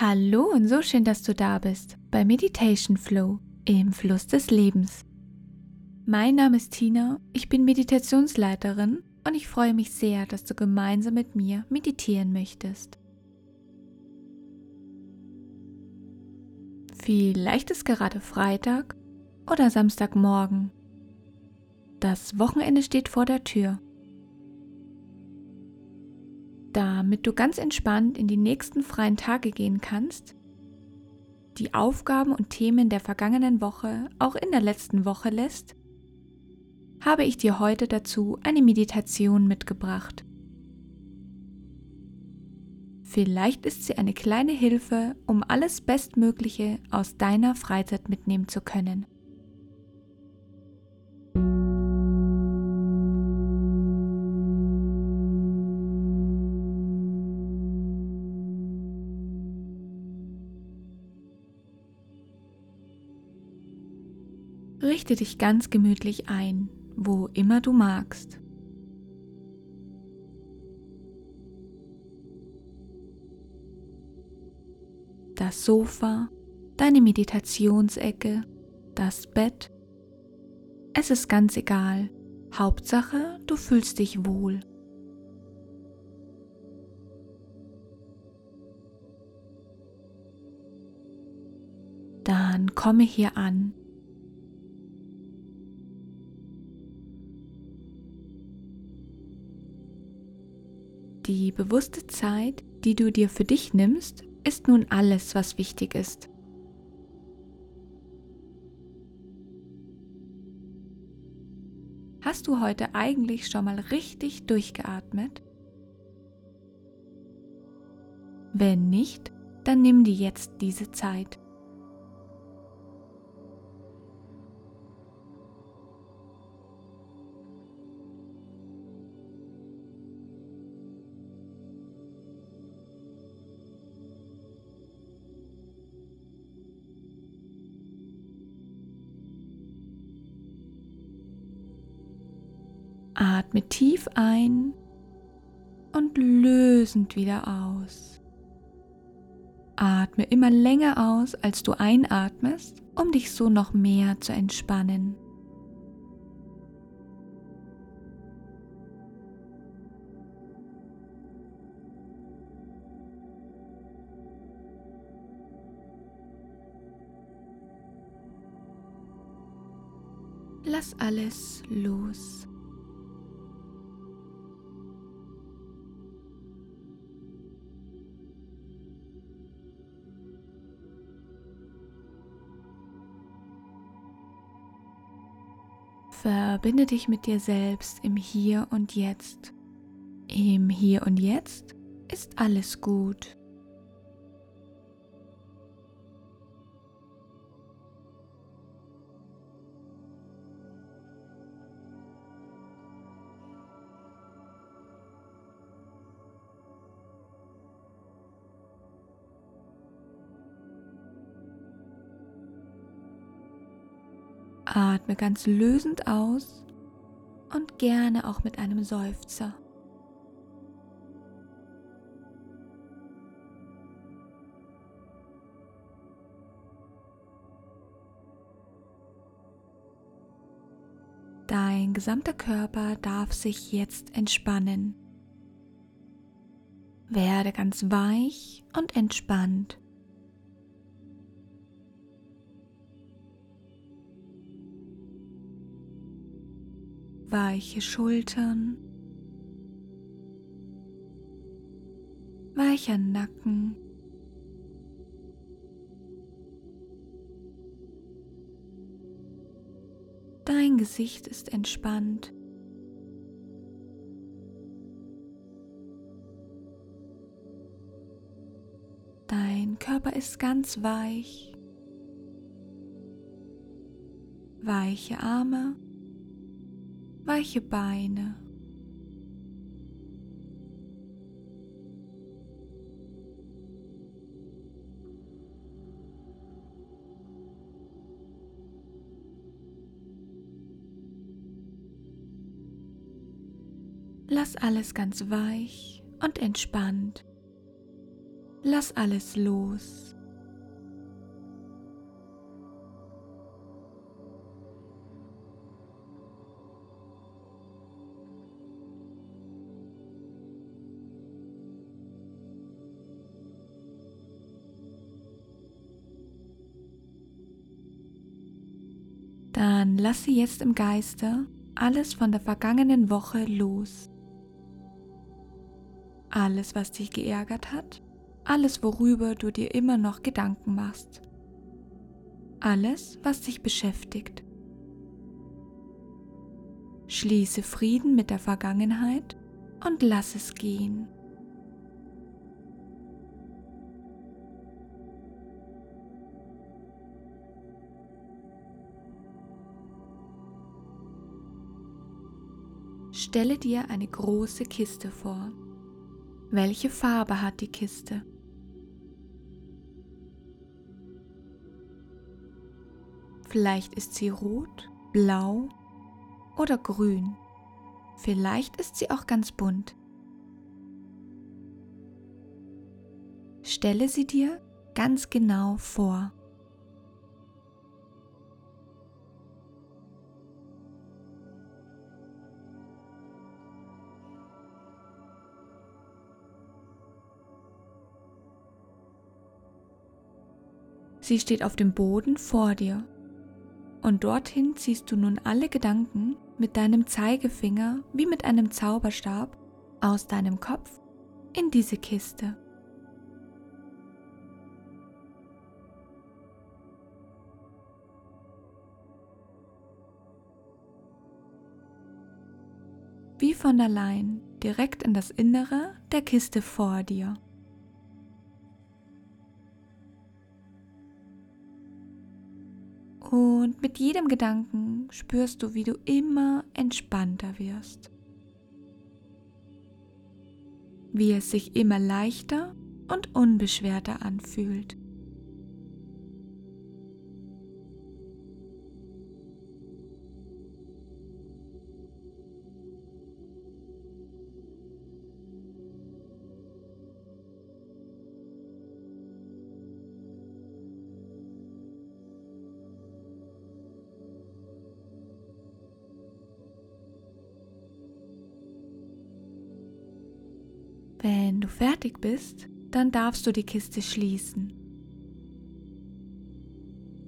Hallo und so schön, dass du da bist bei Meditation Flow im Fluss des Lebens. Mein Name ist Tina, ich bin Meditationsleiterin und ich freue mich sehr, dass du gemeinsam mit mir meditieren möchtest. Vielleicht ist gerade Freitag oder Samstagmorgen. Das Wochenende steht vor der Tür damit du ganz entspannt in die nächsten freien Tage gehen kannst, die Aufgaben und Themen der vergangenen Woche auch in der letzten Woche lässt, habe ich dir heute dazu eine Meditation mitgebracht. Vielleicht ist sie eine kleine Hilfe, um alles Bestmögliche aus deiner Freizeit mitnehmen zu können. Richte dich ganz gemütlich ein, wo immer du magst. Das Sofa, deine Meditationsecke, das Bett. Es ist ganz egal. Hauptsache, du fühlst dich wohl. Dann komme hier an Die bewusste Zeit, die du dir für dich nimmst, ist nun alles, was wichtig ist. Hast du heute eigentlich schon mal richtig durchgeatmet? Wenn nicht, dann nimm dir jetzt diese Zeit. Atme tief ein und lösend wieder aus. Atme immer länger aus, als du einatmest, um dich so noch mehr zu entspannen. Lass alles los. Verbinde dich mit dir selbst im Hier und Jetzt. Im Hier und Jetzt ist alles gut. Atme ganz lösend aus und gerne auch mit einem Seufzer. Dein gesamter Körper darf sich jetzt entspannen. Werde ganz weich und entspannt. Weiche Schultern, weicher Nacken. Dein Gesicht ist entspannt. Dein Körper ist ganz weich. Weiche Arme weiche Beine. Lass alles ganz weich und entspannt. Lass alles los. Dann lasse jetzt im Geiste alles von der vergangenen Woche los. Alles, was dich geärgert hat, alles, worüber du dir immer noch Gedanken machst. Alles, was dich beschäftigt. Schließe Frieden mit der Vergangenheit und lass es gehen. Stelle dir eine große Kiste vor. Welche Farbe hat die Kiste? Vielleicht ist sie rot, blau oder grün. Vielleicht ist sie auch ganz bunt. Stelle sie dir ganz genau vor. Sie steht auf dem Boden vor dir. Und dorthin ziehst du nun alle Gedanken mit deinem Zeigefinger wie mit einem Zauberstab aus deinem Kopf in diese Kiste. Wie von allein direkt in das Innere der Kiste vor dir. Und mit jedem Gedanken spürst du, wie du immer entspannter wirst. Wie es sich immer leichter und unbeschwerter anfühlt. Wenn du fertig bist, dann darfst du die Kiste schließen.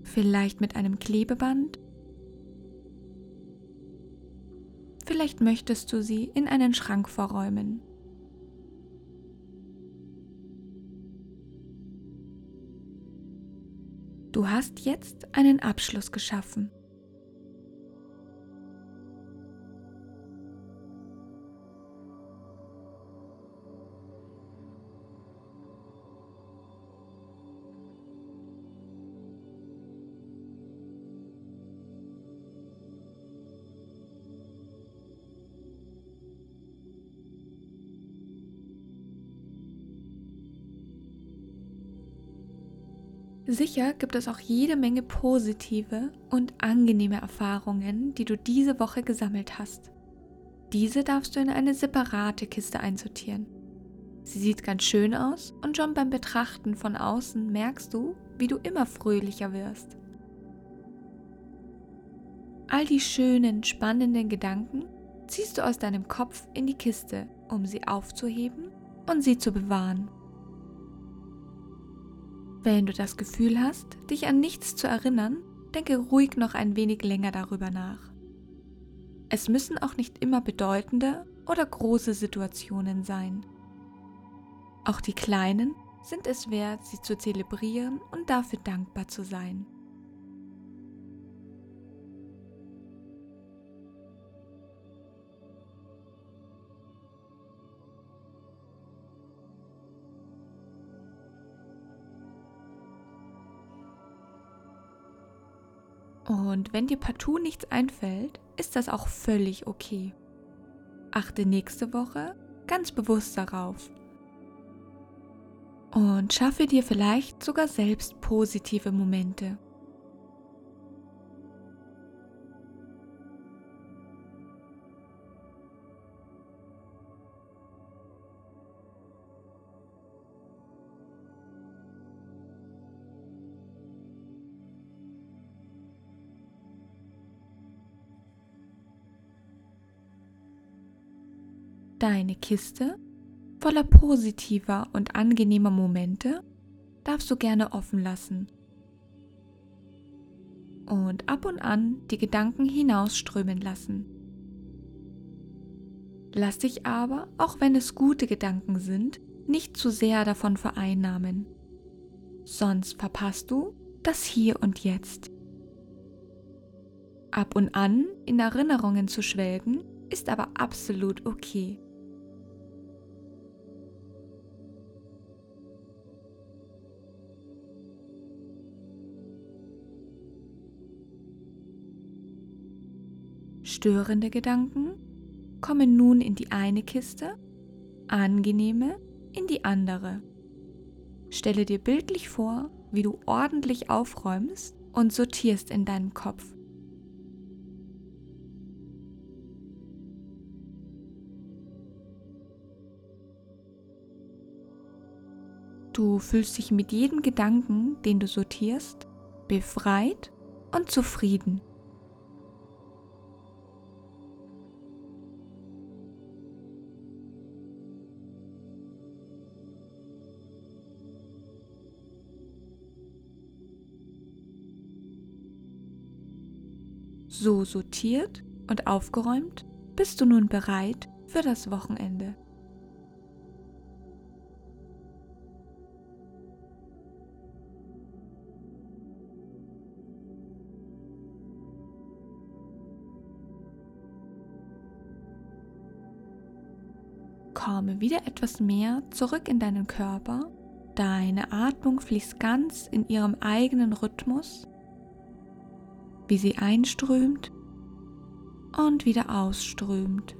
Vielleicht mit einem Klebeband. Vielleicht möchtest du sie in einen Schrank verräumen. Du hast jetzt einen Abschluss geschaffen. Sicher gibt es auch jede Menge positive und angenehme Erfahrungen, die du diese Woche gesammelt hast. Diese darfst du in eine separate Kiste einsortieren. Sie sieht ganz schön aus und schon beim Betrachten von außen merkst du, wie du immer fröhlicher wirst. All die schönen, spannenden Gedanken ziehst du aus deinem Kopf in die Kiste, um sie aufzuheben und sie zu bewahren. Wenn du das Gefühl hast, dich an nichts zu erinnern, denke ruhig noch ein wenig länger darüber nach. Es müssen auch nicht immer bedeutende oder große Situationen sein. Auch die kleinen sind es wert, sie zu zelebrieren und dafür dankbar zu sein. Und wenn dir partout nichts einfällt, ist das auch völlig okay. Achte nächste Woche ganz bewusst darauf. Und schaffe dir vielleicht sogar selbst positive Momente. Deine Kiste voller positiver und angenehmer Momente darfst du gerne offen lassen und ab und an die Gedanken hinausströmen lassen. Lass dich aber, auch wenn es gute Gedanken sind, nicht zu sehr davon vereinnahmen. Sonst verpasst du das Hier und Jetzt. Ab und an in Erinnerungen zu schwelgen, ist aber absolut okay. Störende Gedanken kommen nun in die eine Kiste, angenehme in die andere. Stelle dir bildlich vor, wie du ordentlich aufräumst und sortierst in deinem Kopf. Du fühlst dich mit jedem Gedanken, den du sortierst, befreit und zufrieden. So sortiert und aufgeräumt bist du nun bereit für das Wochenende. Komme wieder etwas mehr zurück in deinen Körper. Deine Atmung fließt ganz in ihrem eigenen Rhythmus wie sie einströmt und wieder ausströmt.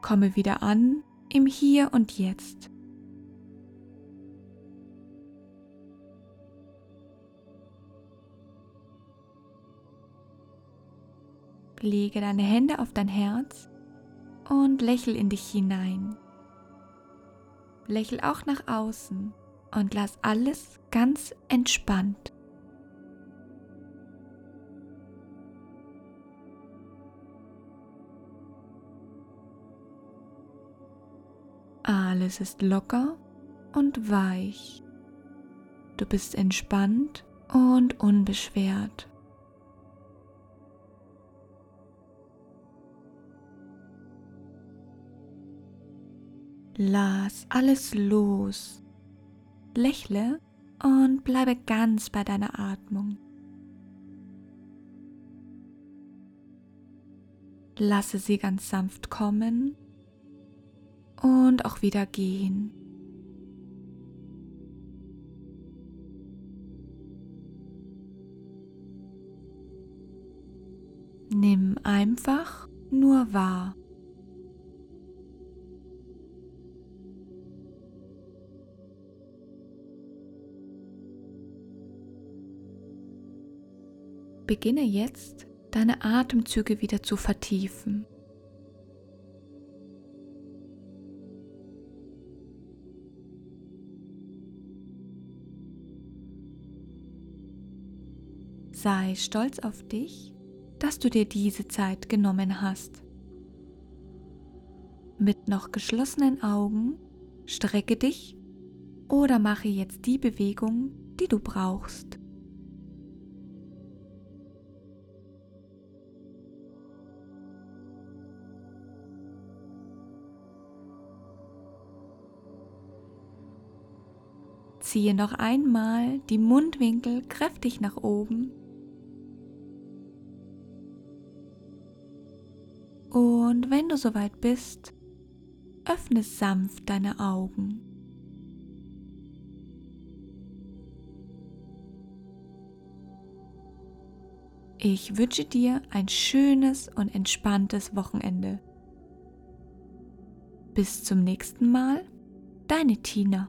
Komme wieder an im Hier und Jetzt. Lege deine Hände auf dein Herz und lächel in dich hinein. Lächel auch nach außen und lass alles ganz entspannt. Alles ist locker und weich. Du bist entspannt und unbeschwert. Lass alles los. Lächle und bleibe ganz bei deiner Atmung. Lasse sie ganz sanft kommen und auch wieder gehen. Nimm einfach nur wahr. Beginne jetzt deine Atemzüge wieder zu vertiefen. Sei stolz auf dich, dass du dir diese Zeit genommen hast. Mit noch geschlossenen Augen strecke dich oder mache jetzt die Bewegung, die du brauchst. Ziehe noch einmal die Mundwinkel kräftig nach oben. Und wenn du soweit bist, öffne sanft deine Augen. Ich wünsche dir ein schönes und entspanntes Wochenende. Bis zum nächsten Mal, deine Tina.